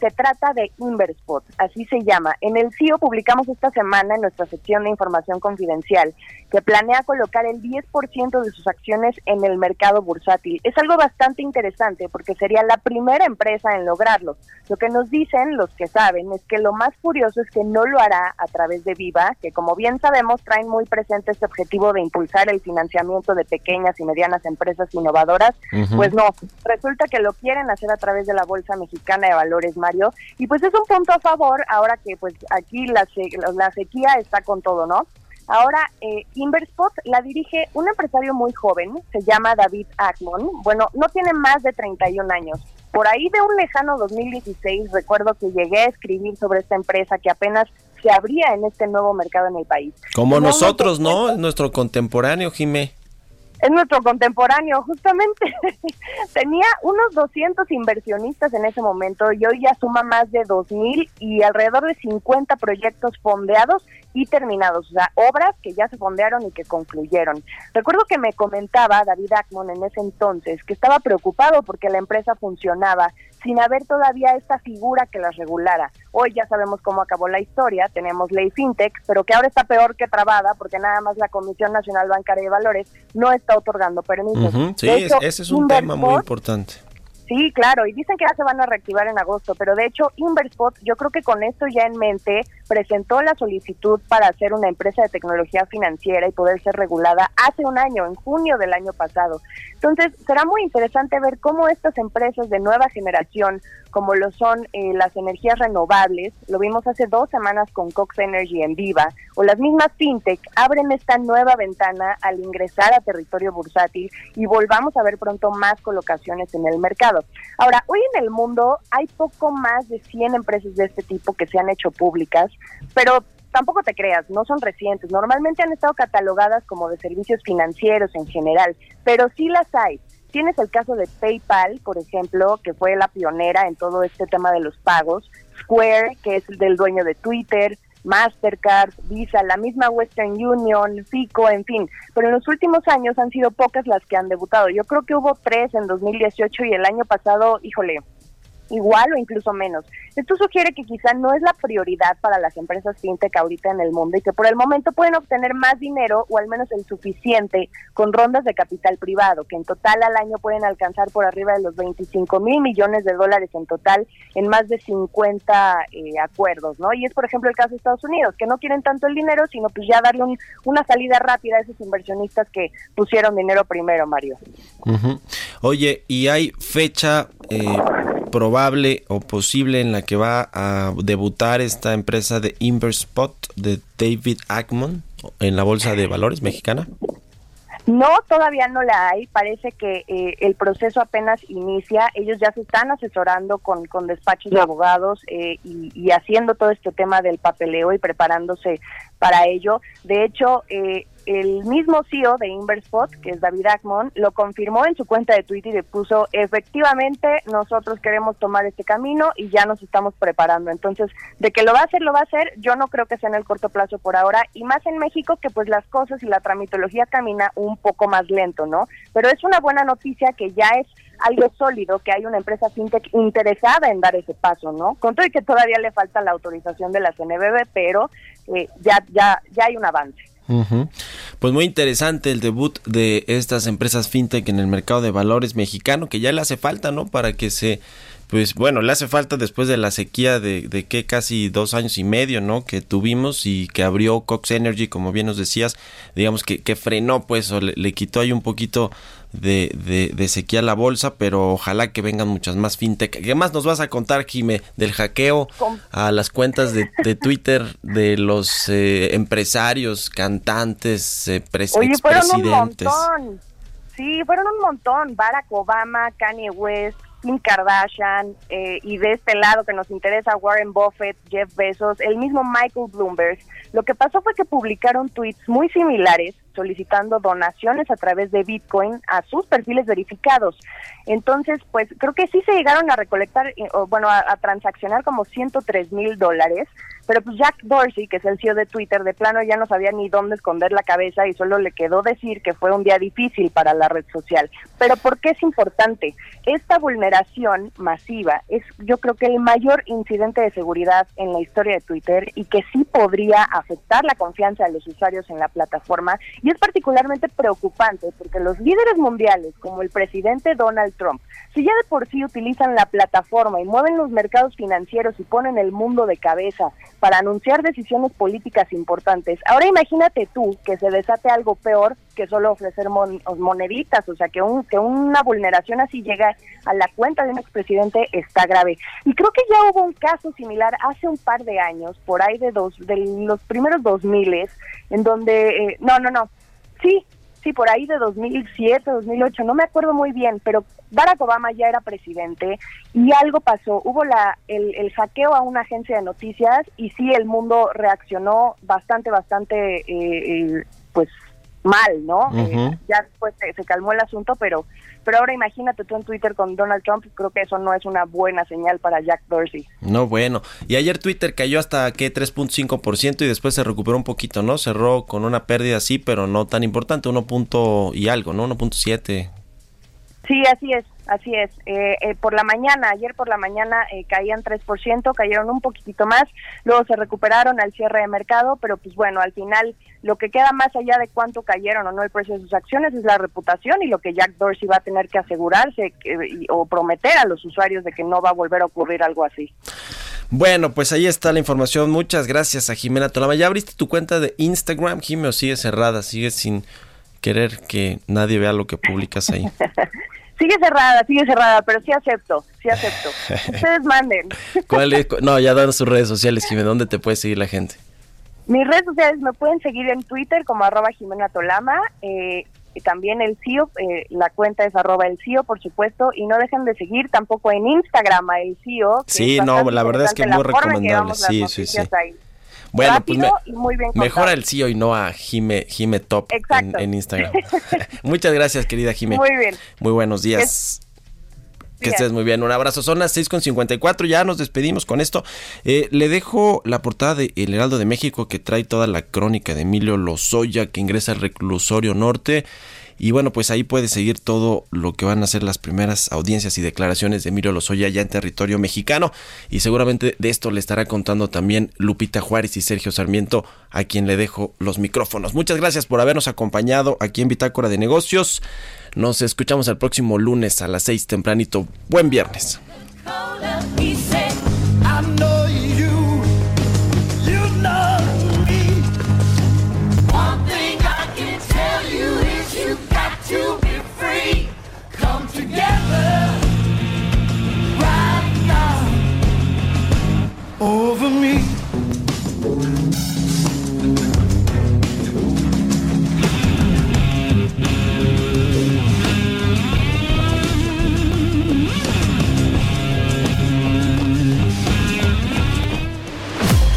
H: Se trata de Inverspot, así se llama. En el CIO publicamos esta semana en nuestra sección de información confidencial que planea colocar el 10% de sus acciones en el mercado bursátil. Es algo bastante interesante porque sería la primera empresa en lograrlo. Lo que nos dicen los que saben es que lo más curioso es que no lo hará a través de Viva, que como bien sabemos traen muy presente este objetivo de impulsar el financiamiento de pequeñas y medianas empresas innovadoras. Pues no, resulta que lo quieren hacer a través de la Bolsa Mexicana de Valores y pues es un punto a favor ahora que pues aquí la, la sequía está con todo, ¿no? Ahora, eh, Inverspot la dirige un empresario muy joven, se llama David Ackmon. Bueno, no tiene más de 31 años. Por ahí de un lejano 2016 recuerdo que llegué a escribir sobre esta empresa que apenas se abría en este nuevo mercado en el país.
A: Como nosotros, ¿no? Nuestro contemporáneo, Jimé
H: es nuestro contemporáneo, justamente. [LAUGHS] Tenía unos 200 inversionistas en ese momento y hoy ya suma más de 2.000 y alrededor de 50 proyectos fondeados y terminados, o sea, obras que ya se fondearon y que concluyeron. Recuerdo que me comentaba David Ackmon en ese entonces que estaba preocupado porque la empresa funcionaba sin haber todavía esta figura que las regulara. Hoy ya sabemos cómo acabó la historia, tenemos ley fintech, pero que ahora está peor que trabada porque nada más la Comisión Nacional Bancaria de Valores no está otorgando permisos.
A: Sí, ese es un tema muy importante.
H: Sí, claro, y dicen que ya se van a reactivar en agosto, pero de hecho Inverspot, yo creo que con esto ya en mente, presentó la solicitud para hacer una empresa de tecnología financiera y poder ser regulada hace un año, en junio del año pasado. Entonces, será muy interesante ver cómo estas empresas de nueva generación, como lo son eh, las energías renovables, lo vimos hace dos semanas con Cox Energy en Viva, o las mismas fintech, abren esta nueva ventana al ingresar a territorio bursátil y volvamos a ver pronto más colocaciones en el mercado. Ahora, hoy en el mundo hay poco más de 100 empresas de este tipo que se han hecho públicas, pero tampoco te creas, no son recientes. Normalmente han estado catalogadas como de servicios financieros en general, pero sí las hay. Tienes el caso de PayPal, por ejemplo, que fue la pionera en todo este tema de los pagos. Square, que es el del dueño de Twitter. Mastercard, Visa, la misma Western Union, FICO, en fin. Pero en los últimos años han sido pocas las que han debutado. Yo creo que hubo tres en 2018 y el año pasado, híjole, igual o incluso menos. Esto sugiere que quizá no es la prioridad para las empresas fintech ahorita en el mundo y que por el momento pueden obtener más dinero o al menos el suficiente con rondas de capital privado, que en total al año pueden alcanzar por arriba de los 25 mil millones de dólares en total en más de 50 eh, acuerdos, ¿no? Y es por ejemplo el caso de Estados Unidos, que no quieren tanto el dinero, sino pues ya darle una salida rápida a esos inversionistas que pusieron dinero primero, Mario.
A: Oye, ¿y hay fecha eh, probable o posible en la que va a debutar esta empresa de Inverspot de David Ackman en la bolsa de valores mexicana?
H: No, todavía no la hay. Parece que eh, el proceso apenas inicia. Ellos ya se están asesorando con, con despachos de abogados eh, y, y, haciendo todo este tema del papeleo y preparándose para ello. De hecho, eh, el mismo CEO de Inverspot, que es David Ackman, lo confirmó en su cuenta de Twitter y puso, efectivamente, nosotros queremos tomar este camino y ya nos estamos preparando. Entonces, de que lo va a hacer, lo va a hacer, yo no creo que sea en el corto plazo por ahora, y más en México, que pues las cosas y la tramitología camina un poco más lento, ¿no? Pero es una buena noticia que ya es algo sólido, que hay una empresa fintech interesada en dar ese paso, ¿no? Con todo y que todavía le falta la autorización de la CNBB, pero eh, ya, ya, ya hay un avance.
A: Pues muy interesante el debut de estas empresas fintech en el mercado de valores mexicano, que ya le hace falta, ¿no? Para que se pues bueno, le hace falta después de la sequía de, de que casi dos años y medio, ¿no? Que tuvimos y que abrió Cox Energy, como bien nos decías, digamos que, que frenó, pues, o le, quitó ahí un poquito de, de, sequía a la bolsa, pero ojalá que vengan muchas más fintech. ¿Qué más nos vas a contar, Jime, del hackeo a las cuentas de, de Twitter de los eh, empresarios, cantantes, eh,
H: Oye, fueron un montón. Sí, fueron un montón. Barack Obama, Kanye West, Kim Kardashian eh, y de este lado que nos interesa Warren Buffett, Jeff Bezos, el mismo Michael Bloomberg, lo que pasó fue que publicaron tweets muy similares solicitando donaciones a través de Bitcoin a sus perfiles verificados. Entonces, pues creo que sí se llegaron a recolectar, eh, bueno, a, transaccionar como 103 mil dólares, pero pues Jack Dorsey, que es el CEO de Twitter, de plano ya no sabía ni dónde esconder la cabeza y solo le quedó decir que fue un día difícil para la red social. Pero ¿por qué es importante? Esta vulneración masiva es yo creo que el mayor incidente de seguridad en la historia de Twitter y que sí podría afectar la confianza de los usuarios en la plataforma y es particularmente preocupante porque los líderes mundiales, como el presidente Donald Trump, si ya de por sí utilizan la plataforma y mueven los mercados financieros y ponen el mundo de cabeza para anunciar decisiones políticas importantes, ahora imagínate tú que se desate algo peor que solo ofrecer moneditas, o sea, que, un, que una vulneración así llega a la cuenta de un expresidente está grave. Y creo que ya hubo un caso similar hace un par de años, por ahí de, dos, de los primeros 2000, en donde, eh, no, no, no, sí, sí, por ahí de 2007, 2008, no me acuerdo muy bien, pero Barack Obama ya era presidente y algo pasó. Hubo la, el, el hackeo a una agencia de noticias y sí, el mundo reaccionó bastante, bastante, eh, eh, pues mal, ¿no? Eh, ya después se, calmó el asunto, pero pero ahora imagínate tú en Twitter con Donald Trump, creo que eso no es una buena señal para Jack Dorsey.
A: No, bueno. Y ayer Twitter cayó hasta que 3.5% y después se recuperó un poquito, ¿no? Cerró con una pérdida así, pero no tan importante, 1. y algo, ¿no? 1.7.
H: Sí, así es. Así es. Eh, eh, por la mañana, ayer por la mañana eh, caían 3%, cayeron un poquitito más, luego se recuperaron al cierre de mercado, pero pues bueno, al final lo que queda más allá de cuánto cayeron o no el precio de sus acciones es la reputación y lo que Jack Dorsey va a tener que asegurarse o prometer a los usuarios de que no va a volver a ocurrir algo así.
A: Bueno, pues ahí está la información. Muchas gracias a Jimena Tolama. ¿Ya abriste tu cuenta de Instagram, Jimena, o sigue cerrada? ¿Sigues sin querer que nadie vea lo que publicas ahí? [LAUGHS]
H: Sigue cerrada, sigue cerrada, pero sí acepto, sí acepto. [LAUGHS] Ustedes manden.
A: ¿Cuál es? No, ya dan sus redes sociales, Jimena. ¿Dónde te puede seguir la gente?
H: Mis redes sociales me pueden seguir en Twitter como arroba Jimena Tolama. Eh, también el CIO, eh, la cuenta es arroba el CIO, por supuesto, y no dejen de seguir tampoco en Instagram a el CIO.
A: sí, no, la verdad es que es muy recomendable. Sí, sí, sí. Bueno, pues mejor al CEO y no a Jime, Jime Top en, Instagram. [LAUGHS] [LAUGHS] Muchas gracias, querida Jime.
H: Muy bien.
A: Muy buenos días. Que estés muy bien. Un abrazo. Son las 6.54. Ya nos despedimos con esto. Eh, le dejo la portada de El Heraldo de México que trae toda la crónica de Emilio Lozoya que ingresa al reclusorio norte. Y bueno, pues ahí puede seguir todo lo que van a ser las primeras audiencias y declaraciones de Emilio Lozoya ya en territorio mexicano. Y seguramente de esto le estará contando también Lupita Juárez y Sergio Sarmiento, a quien le dejo los micrófonos. Muchas gracias por habernos acompañado aquí en Bitácora de Negocios. Nos escuchamos el próximo lunes a las seis tempranito. Buen viernes.